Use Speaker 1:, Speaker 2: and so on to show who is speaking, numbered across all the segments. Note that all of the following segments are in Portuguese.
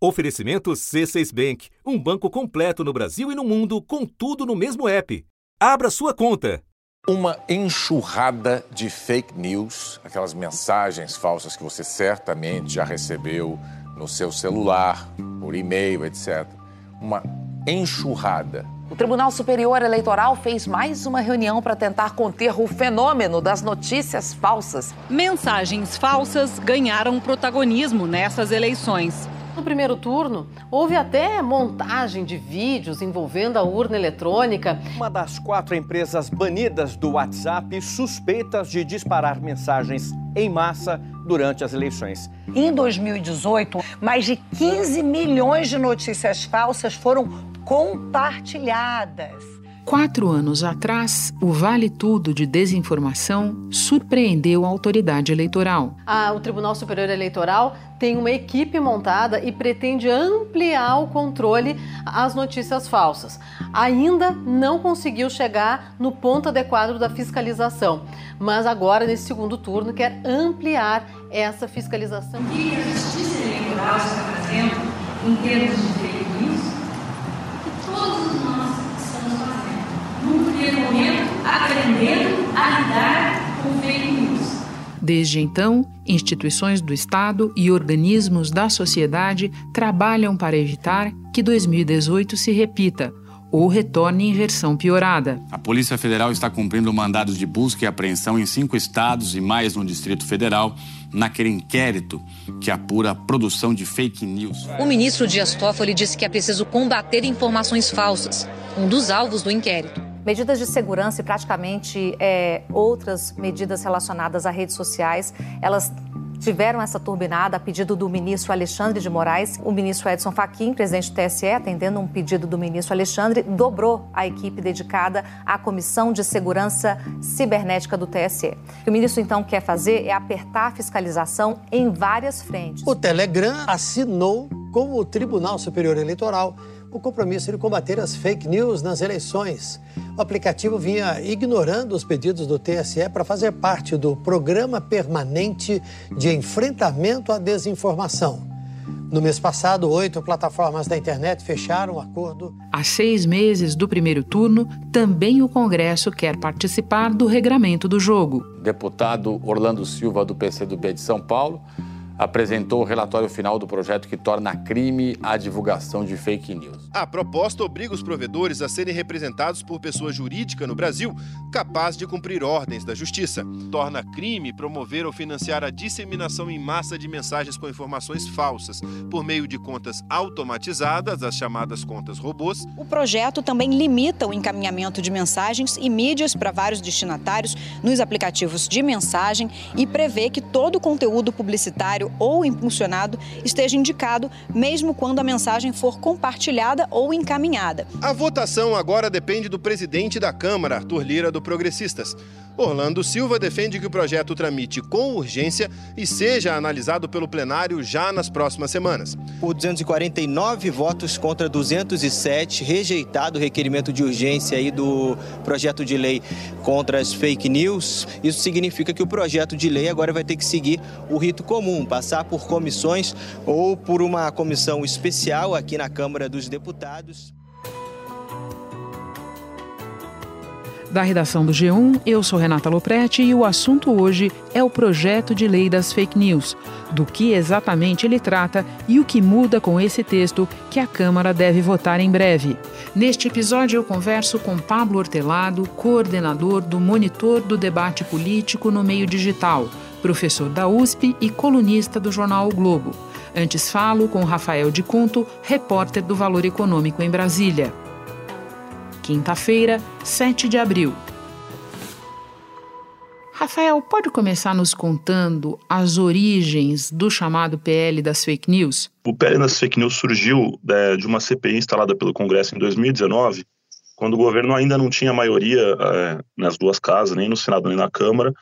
Speaker 1: Oferecimento C6 Bank, um banco completo no Brasil e no mundo, com tudo no mesmo app. Abra sua conta.
Speaker 2: Uma enxurrada de fake news, aquelas mensagens falsas que você certamente já recebeu no seu celular, por e-mail, etc. Uma enxurrada.
Speaker 3: O Tribunal Superior Eleitoral fez mais uma reunião para tentar conter o fenômeno das notícias falsas.
Speaker 4: Mensagens falsas ganharam protagonismo nessas eleições.
Speaker 5: No primeiro turno, houve até montagem de vídeos envolvendo a urna eletrônica.
Speaker 6: Uma das quatro empresas banidas do WhatsApp suspeitas de disparar mensagens em massa durante as eleições.
Speaker 7: Em 2018, mais de 15 milhões de notícias falsas foram compartilhadas.
Speaker 8: Quatro anos atrás, o Vale Tudo de Desinformação surpreendeu a autoridade eleitoral.
Speaker 5: Ah, o Tribunal Superior Eleitoral tem uma equipe montada e pretende ampliar o controle às notícias falsas. Ainda não conseguiu chegar no ponto adequado da fiscalização, mas agora, nesse segundo turno, quer ampliar essa fiscalização.
Speaker 9: O que a Justiça Eleitoral está fazendo em termos de fake news? Que todos nós estamos fazendo. Num primeiro momento, aprendendo a lidar com fake news.
Speaker 8: Desde então, instituições do Estado e organismos da sociedade trabalham para evitar que 2018 se repita ou retorne em versão piorada.
Speaker 10: A Polícia Federal está cumprindo mandados de busca e apreensão em cinco estados e mais no Distrito Federal naquele inquérito que apura a produção de fake news.
Speaker 11: O ministro Dias Toffoli disse que é preciso combater informações falsas, um dos alvos do inquérito.
Speaker 12: Medidas de segurança e praticamente é, outras medidas relacionadas a redes sociais, elas tiveram essa turbinada a pedido do ministro Alexandre de Moraes. O ministro Edson Fachin, presidente do TSE, atendendo um pedido do ministro Alexandre, dobrou a equipe dedicada à Comissão de Segurança Cibernética do TSE. O que o ministro então quer fazer é apertar a fiscalização em várias frentes.
Speaker 13: O Telegram assinou com o Tribunal Superior Eleitoral o compromisso de combater as fake news nas eleições. O aplicativo vinha ignorando os pedidos do TSE para fazer parte do Programa Permanente de Enfrentamento à Desinformação. No mês passado, oito plataformas da internet fecharam um acordo.
Speaker 8: Há seis meses do primeiro turno, também o Congresso quer participar do regramento do jogo.
Speaker 2: Deputado Orlando Silva, do PCdoB de São Paulo, apresentou o relatório final do projeto que torna crime a divulgação de fake news.
Speaker 14: A proposta obriga os provedores a serem representados por pessoa jurídica no Brasil capaz de cumprir ordens da justiça. Torna crime promover ou financiar a disseminação em massa de mensagens com informações falsas por meio de contas automatizadas, as chamadas contas robôs.
Speaker 15: O projeto também limita o encaminhamento de mensagens e mídias para vários destinatários nos aplicativos de mensagem e prevê que todo o conteúdo publicitário ou impulsionado esteja indicado, mesmo quando a mensagem for compartilhada ou encaminhada.
Speaker 14: A votação agora depende do presidente da Câmara, Arthur Lira, do Progressistas. Orlando Silva defende que o projeto tramite com urgência e seja analisado pelo plenário já nas próximas semanas.
Speaker 16: Por 249 votos contra 207, rejeitado o requerimento de urgência aí do projeto de lei contra as fake news. Isso significa que o projeto de lei agora vai ter que seguir o rito comum, passar por comissões ou por uma comissão especial aqui na Câmara dos Deputados.
Speaker 8: Da redação do G1, eu sou Renata Loprete e o assunto hoje é o projeto de lei das fake news, do que exatamente ele trata e o que muda com esse texto que a Câmara deve votar em breve. Neste episódio, eu converso com Pablo Hortelado, coordenador do Monitor do Debate Político no Meio Digital, professor da USP e colunista do jornal o Globo. Antes falo com Rafael de Conto, repórter do Valor Econômico em Brasília quinta-feira, 7 de abril. Rafael, pode começar nos contando as origens do chamado PL das fake news?
Speaker 17: O PL das fake news surgiu é, de uma CPI instalada pelo Congresso em 2019, quando o governo ainda não tinha maioria é, nas duas casas, nem no Senado nem na Câmara,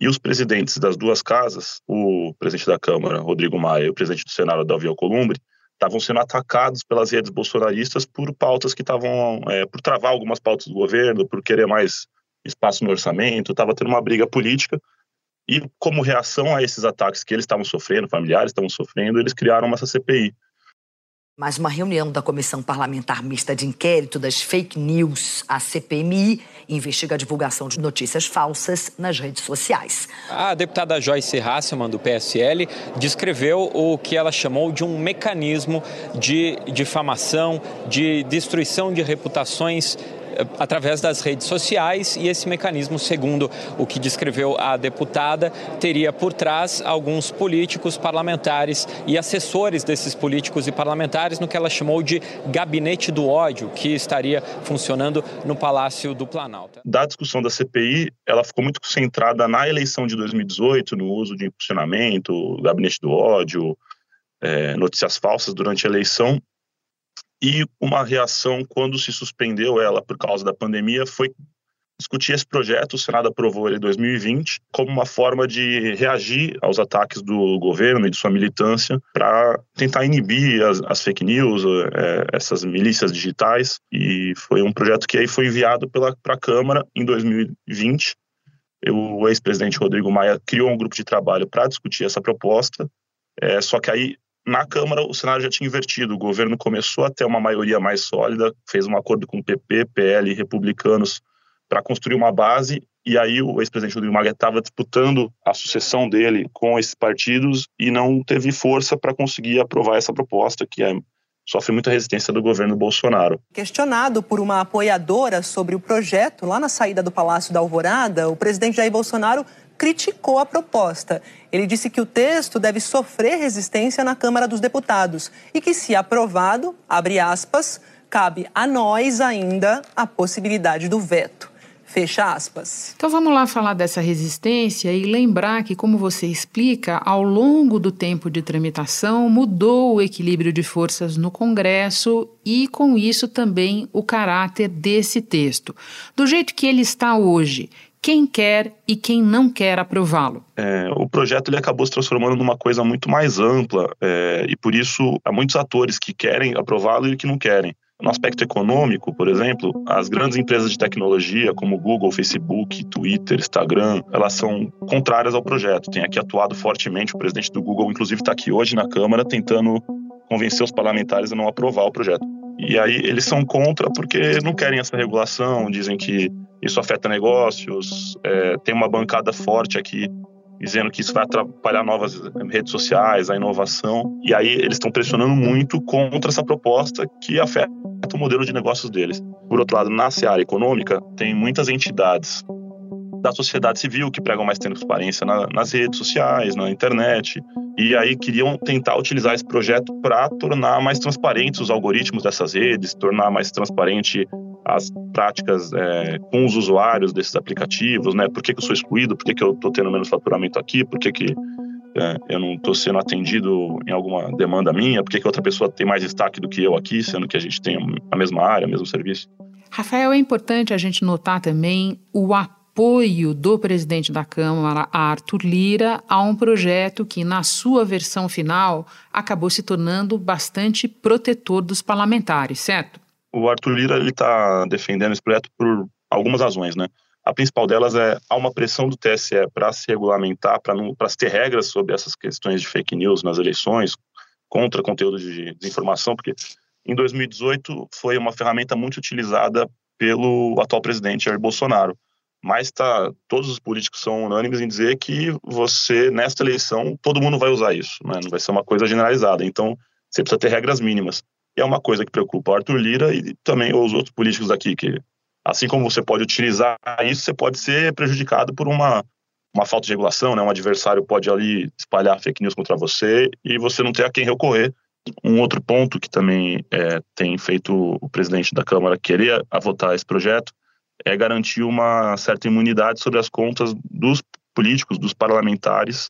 Speaker 17: e os presidentes das duas casas, o presidente da Câmara, Rodrigo Maia, e o presidente do Senado, Davi Alcolumbre, estavam sendo atacados pelas redes bolsonaristas por pautas que estavam, é, por travar algumas pautas do governo, por querer mais espaço no orçamento, estava tendo uma briga política. E como reação a esses ataques que eles estavam sofrendo, familiares estavam sofrendo, eles criaram essa CPI.
Speaker 18: Mais uma reunião da Comissão Parlamentar Mista de Inquérito das Fake News, a CPMI, investiga a divulgação de notícias falsas nas redes sociais.
Speaker 19: A deputada Joyce Hasselman, do PSL, descreveu o que ela chamou de um mecanismo de difamação, de destruição de reputações através das redes sociais e esse mecanismo, segundo o que descreveu a deputada, teria por trás alguns políticos, parlamentares e assessores desses políticos e parlamentares no que ela chamou de gabinete do ódio, que estaria funcionando no Palácio do Planalto.
Speaker 17: Da discussão da CPI, ela ficou muito centrada na eleição de 2018, no uso de impulsionamento, gabinete do ódio, é, notícias falsas durante a eleição, e uma reação quando se suspendeu ela por causa da pandemia foi discutir esse projeto. O Senado aprovou ele em 2020 como uma forma de reagir aos ataques do governo e de sua militância para tentar inibir as, as fake news, é, essas milícias digitais. E foi um projeto que aí foi enviado para a Câmara em 2020. O ex-presidente Rodrigo Maia criou um grupo de trabalho para discutir essa proposta. É, só que aí na Câmara, o cenário já tinha invertido. O governo começou a ter uma maioria mais sólida, fez um acordo com o PP, PL e republicanos para construir uma base. E aí o ex-presidente Rodrigo Maia estava disputando a sucessão dele com esses partidos e não teve força para conseguir aprovar essa proposta, que é, sofre muita resistência do governo Bolsonaro.
Speaker 20: Questionado por uma apoiadora sobre o projeto, lá na saída do Palácio da Alvorada, o presidente Jair Bolsonaro criticou a proposta. Ele disse que o texto deve sofrer resistência na Câmara dos Deputados e que, se aprovado, abre aspas, cabe a nós ainda a possibilidade do veto. Fecha aspas.
Speaker 8: Então vamos lá falar dessa resistência e lembrar que, como você explica, ao longo do tempo de tramitação mudou o equilíbrio de forças no Congresso e, com isso, também o caráter desse texto. Do jeito que ele está hoje, quem quer e quem não quer aprová-lo.
Speaker 17: É, o projeto ele acabou se transformando numa coisa muito mais ampla é, e por isso há muitos atores que querem aprová-lo e que não querem. No aspecto econômico, por exemplo, as grandes empresas de tecnologia como Google, Facebook, Twitter, Instagram, elas são contrárias ao projeto. Tem aqui atuado fortemente o presidente do Google, inclusive está aqui hoje na Câmara tentando convencer os parlamentares a não aprovar o projeto. E aí eles são contra porque não querem essa regulação, dizem que isso afeta negócios, é, tem uma bancada forte aqui dizendo que isso vai atrapalhar novas redes sociais, a inovação. E aí eles estão pressionando muito contra essa proposta que afeta o modelo de negócios deles. Por outro lado, na seara econômica, tem muitas entidades da sociedade civil que pregam mais transparência na, nas redes sociais, na internet. E aí queriam tentar utilizar esse projeto para tornar mais transparentes os algoritmos dessas redes, tornar mais transparente as práticas é, com os usuários desses aplicativos, né? Por que, que eu sou excluído? Por que, que eu estou tendo menos faturamento aqui? Por que, que é, eu não estou sendo atendido em alguma demanda minha? Por que, que outra pessoa tem mais destaque do que eu aqui, sendo que a gente tem a mesma área, o mesmo serviço?
Speaker 8: Rafael, é importante a gente notar também o apoio do presidente da Câmara, Arthur Lira, a um projeto que, na sua versão final, acabou se tornando bastante protetor dos parlamentares, certo?
Speaker 17: O Arthur Lira ele está defendendo esse projeto por algumas razões, né? A principal delas é há uma pressão do TSE para se regulamentar, para se ter regras sobre essas questões de fake news nas eleições, contra conteúdo de desinformação, porque em 2018 foi uma ferramenta muito utilizada pelo atual presidente Jair Bolsonaro. Mas tá, todos os políticos são unânimes em dizer que você, nesta eleição, todo mundo vai usar isso, né? não vai ser uma coisa generalizada. Então, você precisa ter regras mínimas. E é uma coisa que preocupa o Arthur Lira e também os outros políticos aqui, que assim como você pode utilizar isso, você pode ser prejudicado por uma, uma falta de regulação, né? Um adversário pode ali espalhar fake news contra você e você não ter a quem recorrer. Um outro ponto que também é, tem feito o presidente da Câmara querer votar esse projeto é garantir uma certa imunidade sobre as contas dos políticos, dos parlamentares,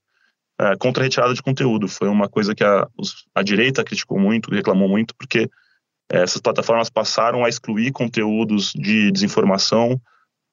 Speaker 17: é, contra a retirada de conteúdo. Foi uma coisa que a, a direita criticou muito, reclamou muito, porque é, essas plataformas passaram a excluir conteúdos de desinformação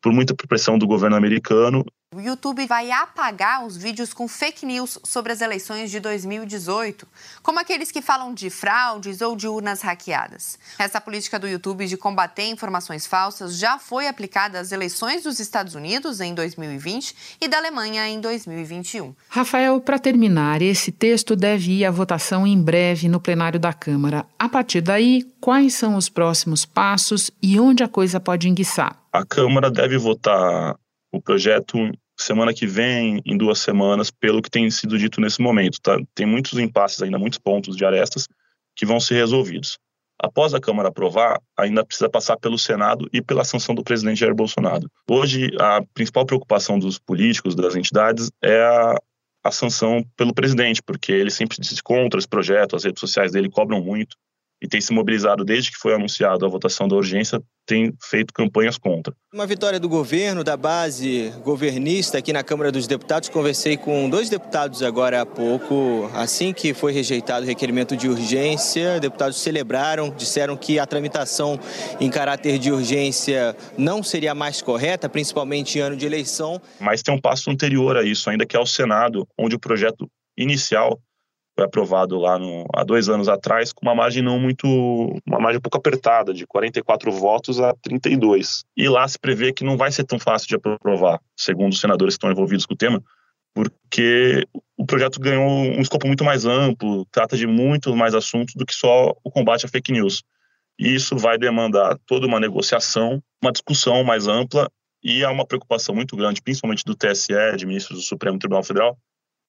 Speaker 17: por muita pressão do governo americano
Speaker 21: O YouTube vai apagar os vídeos com fake news sobre as eleições de 2018, como aqueles que falam de fraudes ou de urnas hackeadas. Essa política do YouTube de combater informações falsas já foi aplicada às eleições dos Estados Unidos em 2020 e da Alemanha em 2021.
Speaker 8: Rafael, para terminar, esse texto deve ir à votação em breve no plenário da Câmara. A partir daí, quais são os próximos passos e onde a coisa pode enguiçar?
Speaker 17: A Câmara deve votar o projeto semana que vem, em duas semanas, pelo que tem sido dito nesse momento. Tá? Tem muitos impasses ainda, muitos pontos de arestas que vão ser resolvidos. Após a Câmara aprovar, ainda precisa passar pelo Senado e pela sanção do presidente Jair Bolsonaro. Hoje, a principal preocupação dos políticos, das entidades, é a, a sanção pelo presidente, porque ele sempre disse contra esse projeto, as redes sociais dele cobram muito e tem se mobilizado desde que foi anunciado a votação da urgência, tem feito campanhas contra.
Speaker 16: Uma vitória do governo, da base governista aqui na Câmara dos Deputados. Conversei com dois deputados agora há pouco. Assim que foi rejeitado o requerimento de urgência, deputados celebraram, disseram que a tramitação em caráter de urgência não seria mais correta, principalmente em ano de eleição.
Speaker 17: Mas tem um passo anterior a isso, ainda que é o Senado, onde o projeto inicial foi aprovado lá no, há dois anos atrás, com uma margem não muito. uma margem um pouco apertada, de 44 votos a 32. E lá se prevê que não vai ser tão fácil de aprovar, segundo os senadores que estão envolvidos com o tema, porque o projeto ganhou um escopo muito mais amplo, trata de muito mais assuntos do que só o combate à fake news. E isso vai demandar toda uma negociação, uma discussão mais ampla e há uma preocupação muito grande, principalmente do TSE, de ministros do Supremo Tribunal Federal,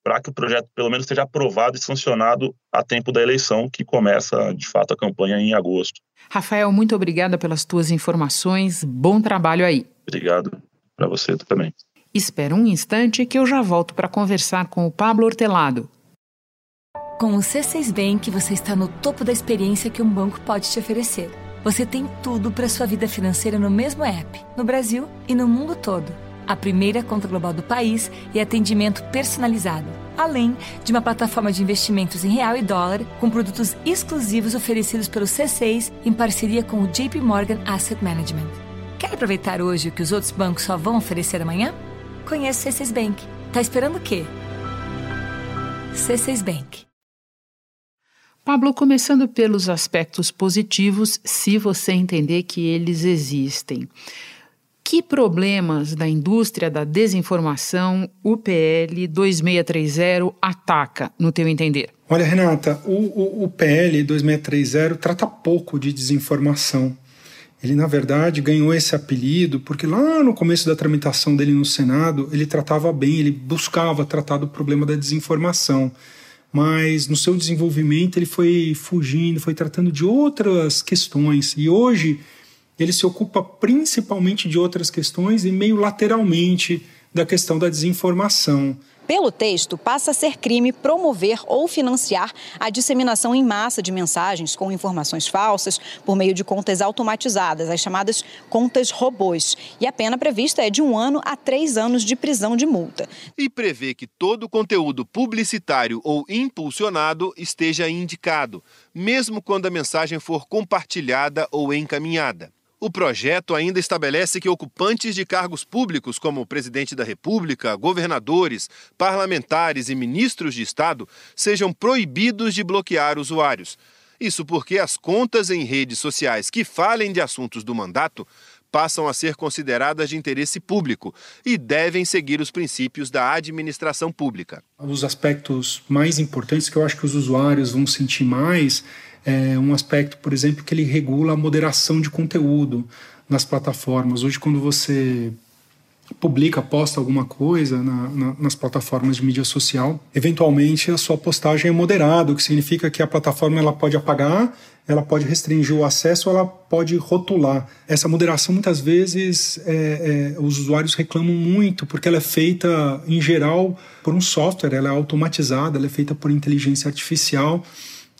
Speaker 17: para que o projeto pelo menos seja aprovado e sancionado a tempo da eleição, que começa de fato a campanha em agosto.
Speaker 8: Rafael, muito obrigada pelas tuas informações. Bom trabalho aí.
Speaker 17: Obrigado para você também.
Speaker 8: Espera um instante que eu já volto para conversar com o Pablo Hortelado.
Speaker 22: Com o C6 Bank, você está no topo da experiência que um banco pode te oferecer. Você tem tudo para sua vida financeira no mesmo app, no Brasil e no mundo todo a primeira conta global do país e atendimento personalizado, além de uma plataforma de investimentos em real e dólar com produtos exclusivos oferecidos pelo C6 em parceria com o JP Morgan Asset Management. Quer aproveitar hoje o que os outros bancos só vão oferecer amanhã? Conheça o C6 Bank. Tá esperando o quê? C6 Bank.
Speaker 8: Pablo, começando pelos aspectos positivos, se você entender que eles existem. Que problemas da indústria da desinformação o PL 2630 ataca, no teu entender?
Speaker 23: Olha, Renata, o, o, o PL 2630 trata pouco de desinformação. Ele, na verdade, ganhou esse apelido porque lá no começo da tramitação dele no Senado, ele tratava bem, ele buscava tratar do problema da desinformação. Mas no seu desenvolvimento ele foi fugindo, foi tratando de outras questões. E hoje ele se ocupa principalmente de outras questões e meio lateralmente da questão da desinformação.
Speaker 15: Pelo texto, passa a ser crime promover ou financiar a disseminação em massa de mensagens com informações falsas por meio de contas automatizadas, as chamadas contas robôs. E a pena prevista é de um ano a três anos de prisão de multa.
Speaker 14: E prevê que todo conteúdo publicitário ou impulsionado esteja indicado, mesmo quando a mensagem for compartilhada ou encaminhada. O projeto ainda estabelece que ocupantes de cargos públicos, como presidente da República, governadores, parlamentares e ministros de Estado, sejam proibidos de bloquear usuários. Isso porque as contas em redes sociais que falem de assuntos do mandato passam a ser consideradas de interesse público e devem seguir os princípios da administração pública.
Speaker 23: Os aspectos mais importantes que eu acho que os usuários vão sentir mais é um aspecto, por exemplo, que ele regula a moderação de conteúdo nas plataformas. Hoje, quando você publica, posta alguma coisa na, na, nas plataformas de mídia social, eventualmente a sua postagem é moderada, o que significa que a plataforma ela pode apagar, ela pode restringir o acesso, ela pode rotular. Essa moderação muitas vezes é, é, os usuários reclamam muito porque ela é feita em geral por um software, ela é automatizada, ela é feita por inteligência artificial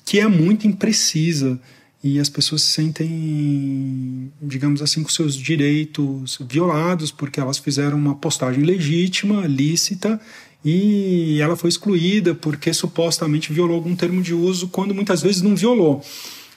Speaker 23: que é muito imprecisa e as pessoas se sentem, digamos assim, com seus direitos violados porque elas fizeram uma postagem legítima, lícita e ela foi excluída porque supostamente violou algum termo de uso quando muitas vezes não violou.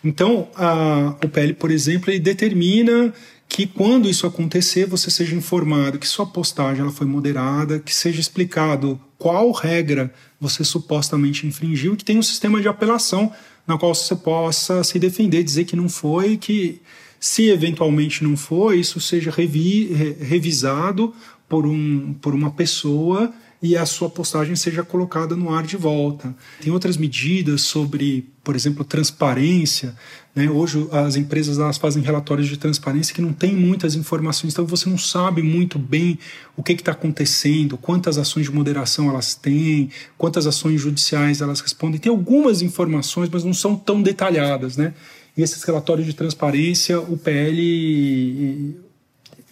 Speaker 23: Então, a, o PL, por exemplo, ele determina que quando isso acontecer, você seja informado que sua postagem ela foi moderada, que seja explicado qual regra você supostamente infringiu que tem um sistema de apelação na qual você possa se defender, dizer que não foi, que se eventualmente não foi, isso seja revi, revisado por, um, por uma pessoa e a sua postagem seja colocada no ar de volta. Tem outras medidas sobre, por exemplo, transparência. Né? Hoje as empresas elas fazem relatórios de transparência que não tem muitas informações, então você não sabe muito bem o que está acontecendo, quantas ações de moderação elas têm, quantas ações judiciais elas respondem. Tem algumas informações, mas não são tão detalhadas. Né? E esses relatórios de transparência, o PL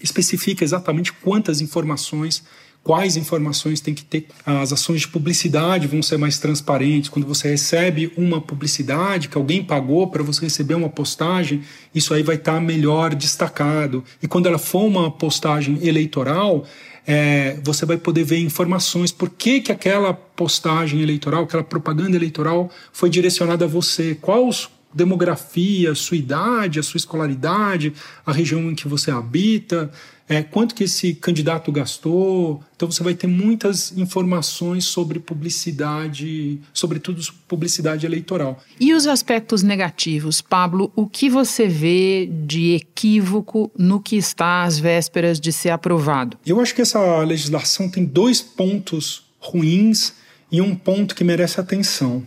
Speaker 23: especifica exatamente quantas informações quais informações tem que ter. As ações de publicidade vão ser mais transparentes. Quando você recebe uma publicidade que alguém pagou para você receber uma postagem, isso aí vai estar tá melhor destacado. E quando ela for uma postagem eleitoral, é, você vai poder ver informações por que, que aquela postagem eleitoral, aquela propaganda eleitoral foi direcionada a você, qual demografia, sua idade, a sua escolaridade, a região em que você habita, é, quanto que esse candidato gastou. Então você vai ter muitas informações sobre publicidade, sobretudo publicidade eleitoral.
Speaker 8: E os aspectos negativos, Pablo, o que você vê de equívoco no que está às vésperas de ser aprovado?
Speaker 23: Eu acho que essa legislação tem dois pontos ruins e um ponto que merece atenção.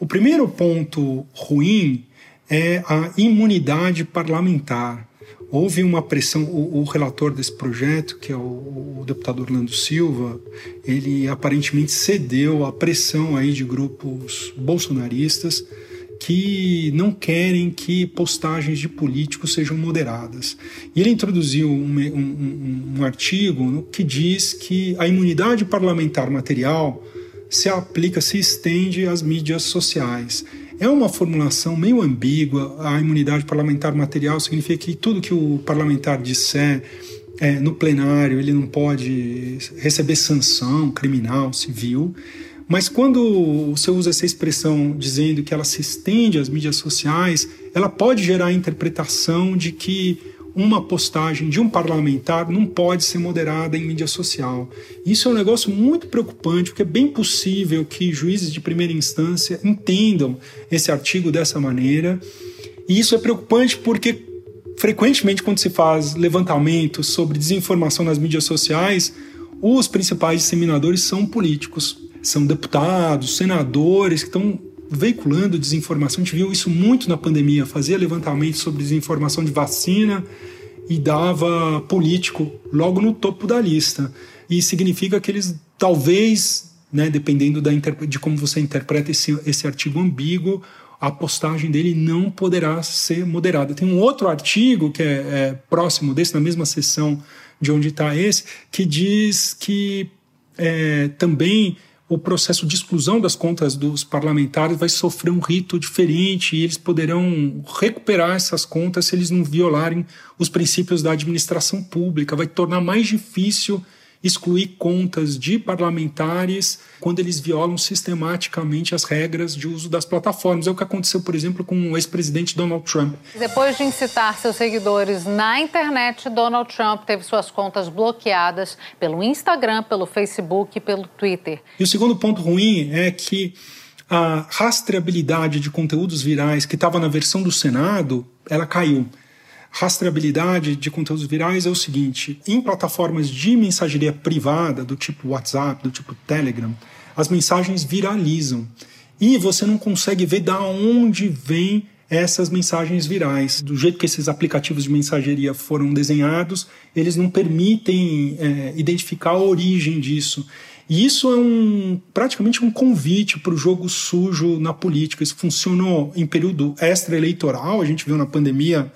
Speaker 23: O primeiro ponto ruim é a imunidade parlamentar houve uma pressão. O, o, relator desse projeto, que é o, o, deputado Orlando Silva, ele aparentemente cedeu à pressão aí de grupos bolsonaristas que não querem que postagens de políticos sejam moderadas. E ele introduziu um, um, um artigo que diz que a imunidade parlamentar material se aplica, se estende às mídias sociais. É uma formulação meio ambígua. A imunidade parlamentar material significa que tudo que o parlamentar disser é, no plenário ele não pode receber sanção criminal, civil. Mas quando você usa essa expressão dizendo que ela se estende às mídias sociais, ela pode gerar a interpretação de que uma postagem de um parlamentar não pode ser moderada em mídia social. Isso é um negócio muito preocupante, porque é bem possível que juízes de primeira instância entendam esse artigo dessa maneira. E isso é preocupante porque, frequentemente, quando se faz levantamentos sobre desinformação nas mídias sociais, os principais disseminadores são políticos, são deputados, senadores que estão veiculando desinformação. A gente viu isso muito na pandemia, fazia levantamento sobre desinformação de vacina e dava político logo no topo da lista. E significa que eles talvez, né, dependendo da, de como você interpreta esse, esse artigo ambíguo, a postagem dele não poderá ser moderada. Tem um outro artigo que é, é próximo desse, na mesma seção de onde está esse, que diz que é, também o processo de exclusão das contas dos parlamentares vai sofrer um rito diferente e eles poderão recuperar essas contas se eles não violarem os princípios da administração pública. Vai tornar mais difícil excluir contas de parlamentares quando eles violam sistematicamente as regras de uso das plataformas. É o que aconteceu, por exemplo, com o ex-presidente Donald Trump.
Speaker 5: Depois de incitar seus seguidores na internet, Donald Trump teve suas contas bloqueadas pelo Instagram, pelo Facebook e pelo Twitter.
Speaker 23: E o segundo ponto ruim é que a rastreabilidade de conteúdos virais que estava na versão do Senado, ela caiu rastreabilidade de conteúdos virais é o seguinte: em plataformas de mensageria privada, do tipo WhatsApp, do tipo Telegram, as mensagens viralizam. E você não consegue ver da onde vem essas mensagens virais. Do jeito que esses aplicativos de mensageria foram desenhados, eles não permitem é, identificar a origem disso. E isso é um, praticamente um convite para o jogo sujo na política. Isso funcionou em período extra-eleitoral, a gente viu na pandemia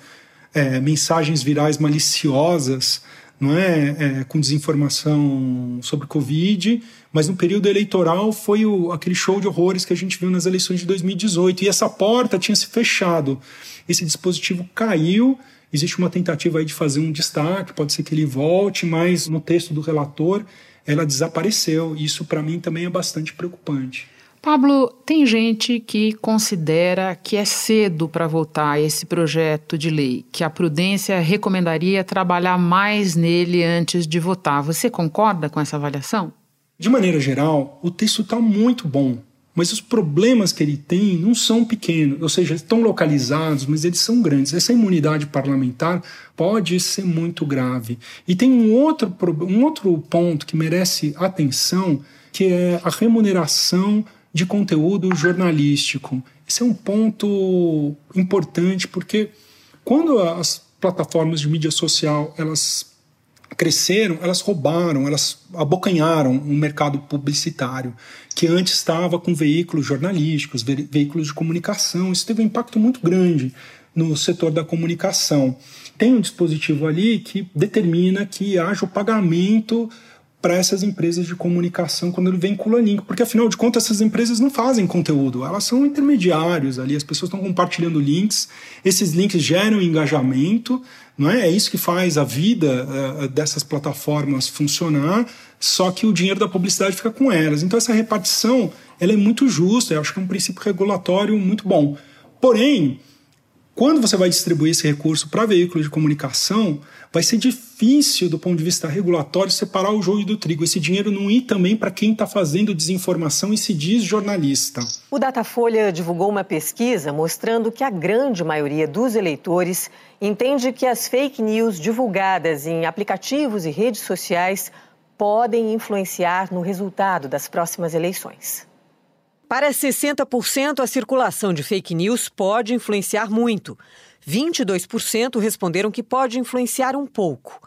Speaker 23: é, mensagens virais maliciosas, não é? é? com desinformação sobre Covid, mas no período eleitoral foi o, aquele show de horrores que a gente viu nas eleições de 2018 e essa porta tinha se fechado. Esse dispositivo caiu. Existe uma tentativa aí de fazer um destaque, pode ser que ele volte, mas no texto do relator ela desapareceu. Isso para mim também é bastante preocupante.
Speaker 8: Pablo, tem gente que considera que é cedo para votar esse projeto de lei, que a prudência recomendaria trabalhar mais nele antes de votar. Você concorda com essa avaliação?
Speaker 23: De maneira geral, o texto está muito bom, mas os problemas que ele tem não são pequenos, ou seja, estão localizados, mas eles são grandes. Essa imunidade parlamentar pode ser muito grave. E tem um outro, um outro ponto que merece atenção, que é a remuneração de conteúdo jornalístico. Esse é um ponto importante porque quando as plataformas de mídia social elas cresceram, elas roubaram, elas abocanharam um mercado publicitário que antes estava com veículos jornalísticos, ve veículos de comunicação. Isso teve um impacto muito grande no setor da comunicação. Tem um dispositivo ali que determina que haja o pagamento para essas empresas de comunicação quando ele vincula link, porque afinal de contas essas empresas não fazem conteúdo, elas são intermediários ali, as pessoas estão compartilhando links, esses links geram engajamento, não é? É isso que faz a vida uh, dessas plataformas funcionar, só que o dinheiro da publicidade fica com elas. Então essa repartição ela é muito justa, eu acho que é um princípio regulatório muito bom. Porém, quando você vai distribuir esse recurso para veículos de comunicação, vai ser difícil, do ponto de vista regulatório, separar o joio do trigo. Esse dinheiro não ir também para quem está fazendo desinformação e se diz jornalista.
Speaker 24: O Datafolha divulgou uma pesquisa mostrando que a grande maioria dos eleitores entende que as fake news divulgadas em aplicativos e redes sociais podem influenciar no resultado das próximas eleições. Para 60%, a circulação de fake news pode influenciar muito. 22% responderam que pode influenciar um pouco.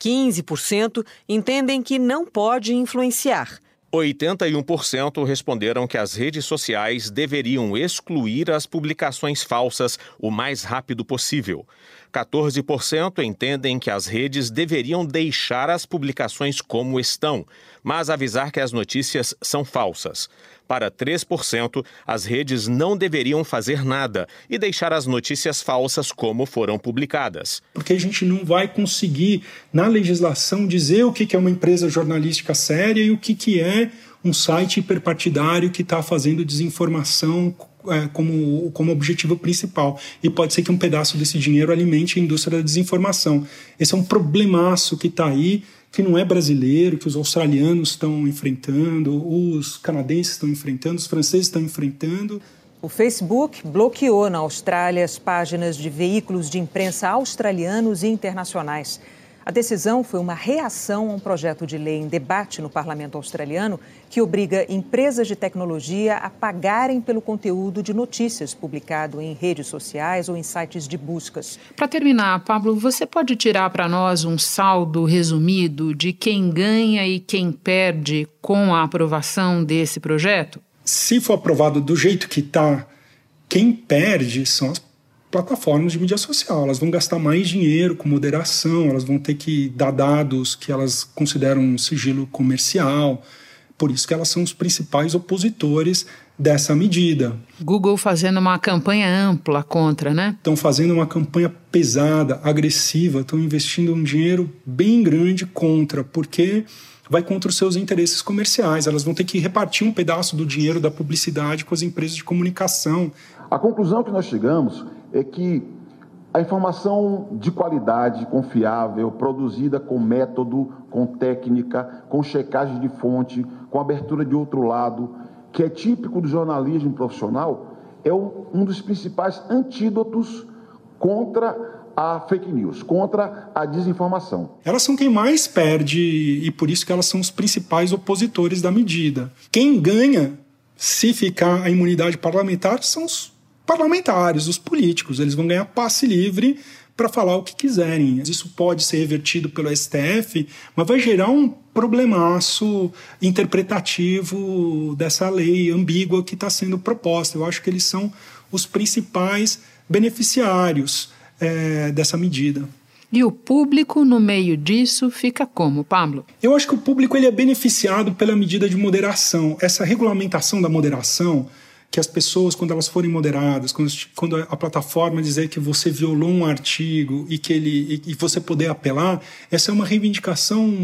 Speaker 24: 15% entendem que não pode influenciar.
Speaker 6: 81% responderam que as redes sociais deveriam excluir as publicações falsas o mais rápido possível. 14% entendem que as redes deveriam deixar as publicações como estão, mas avisar que as notícias são falsas. Para 3%, as redes não deveriam fazer nada e deixar as notícias falsas como foram publicadas.
Speaker 23: Porque a gente não vai conseguir, na legislação, dizer o que é uma empresa jornalística séria e o que é um site hiperpartidário que está fazendo desinformação é, como, como objetivo principal. E pode ser que um pedaço desse dinheiro alimente a indústria da desinformação. Esse é um problemaço que está aí que não é brasileiro, que os australianos estão enfrentando, os canadenses estão enfrentando, os franceses estão enfrentando.
Speaker 24: O Facebook bloqueou na Austrália as páginas de veículos de imprensa australianos e internacionais. A decisão foi uma reação a um projeto de lei em debate no parlamento australiano que obriga empresas de tecnologia a pagarem pelo conteúdo de notícias publicado em redes sociais ou em sites de buscas.
Speaker 8: Para terminar, Pablo, você pode tirar para nós um saldo resumido de quem ganha e quem perde com a aprovação desse projeto?
Speaker 23: Se for aprovado do jeito que está, quem perde são as plataformas de mídia social. Elas vão gastar mais dinheiro com moderação, elas vão ter que dar dados que elas consideram um sigilo comercial. Por isso que elas são os principais opositores dessa medida.
Speaker 8: Google fazendo uma campanha ampla contra, né?
Speaker 23: Estão fazendo uma campanha pesada, agressiva, estão investindo um dinheiro bem grande contra, porque vai contra os seus interesses comerciais. Elas vão ter que repartir um pedaço do dinheiro da publicidade com as empresas de comunicação.
Speaker 25: A conclusão que nós chegamos é que a informação de qualidade, confiável, produzida com método, com técnica, com checagem de fonte, com abertura de outro lado, que é típico do jornalismo profissional, é um dos principais antídotos contra a fake news, contra a desinformação.
Speaker 23: Elas são quem mais perde e por isso que elas são os principais opositores da medida. Quem ganha se ficar a imunidade parlamentar são os parlamentares, os políticos. Eles vão ganhar passe livre para falar o que quiserem. Isso pode ser revertido pelo STF, mas vai gerar um problemaço interpretativo dessa lei ambígua que está sendo proposta. Eu acho que eles são os principais beneficiários é, dessa medida.
Speaker 8: E o público no meio disso fica como, Pablo?
Speaker 23: Eu acho que o público ele é beneficiado pela medida de moderação. Essa regulamentação da moderação que as pessoas, quando elas forem moderadas, quando, a plataforma dizer que você violou um artigo e que ele e você poder apelar, essa é uma reivindicação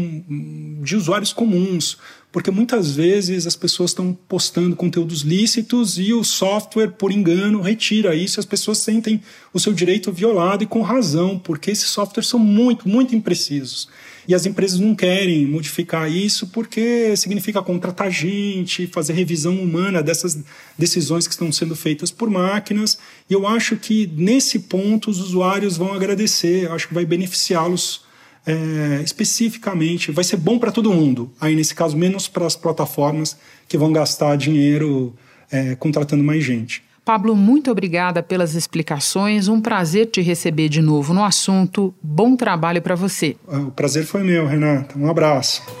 Speaker 23: de usuários comuns, porque muitas vezes as pessoas estão postando conteúdos lícitos e o software, por engano, retira isso. As pessoas sentem o seu direito violado e com razão, porque esses softwares são muito, muito imprecisos. E as empresas não querem modificar isso porque significa contratar gente, fazer revisão humana dessas decisões que estão sendo feitas por máquinas. E eu acho que nesse ponto os usuários vão agradecer, eu acho que vai beneficiá-los é, especificamente, vai ser bom para todo mundo. Aí, nesse caso, menos para as plataformas que vão gastar dinheiro é, contratando mais gente.
Speaker 8: Pablo, muito obrigada pelas explicações. Um prazer te receber de novo no assunto. Bom trabalho para você.
Speaker 23: O prazer foi meu, Renata. Um abraço.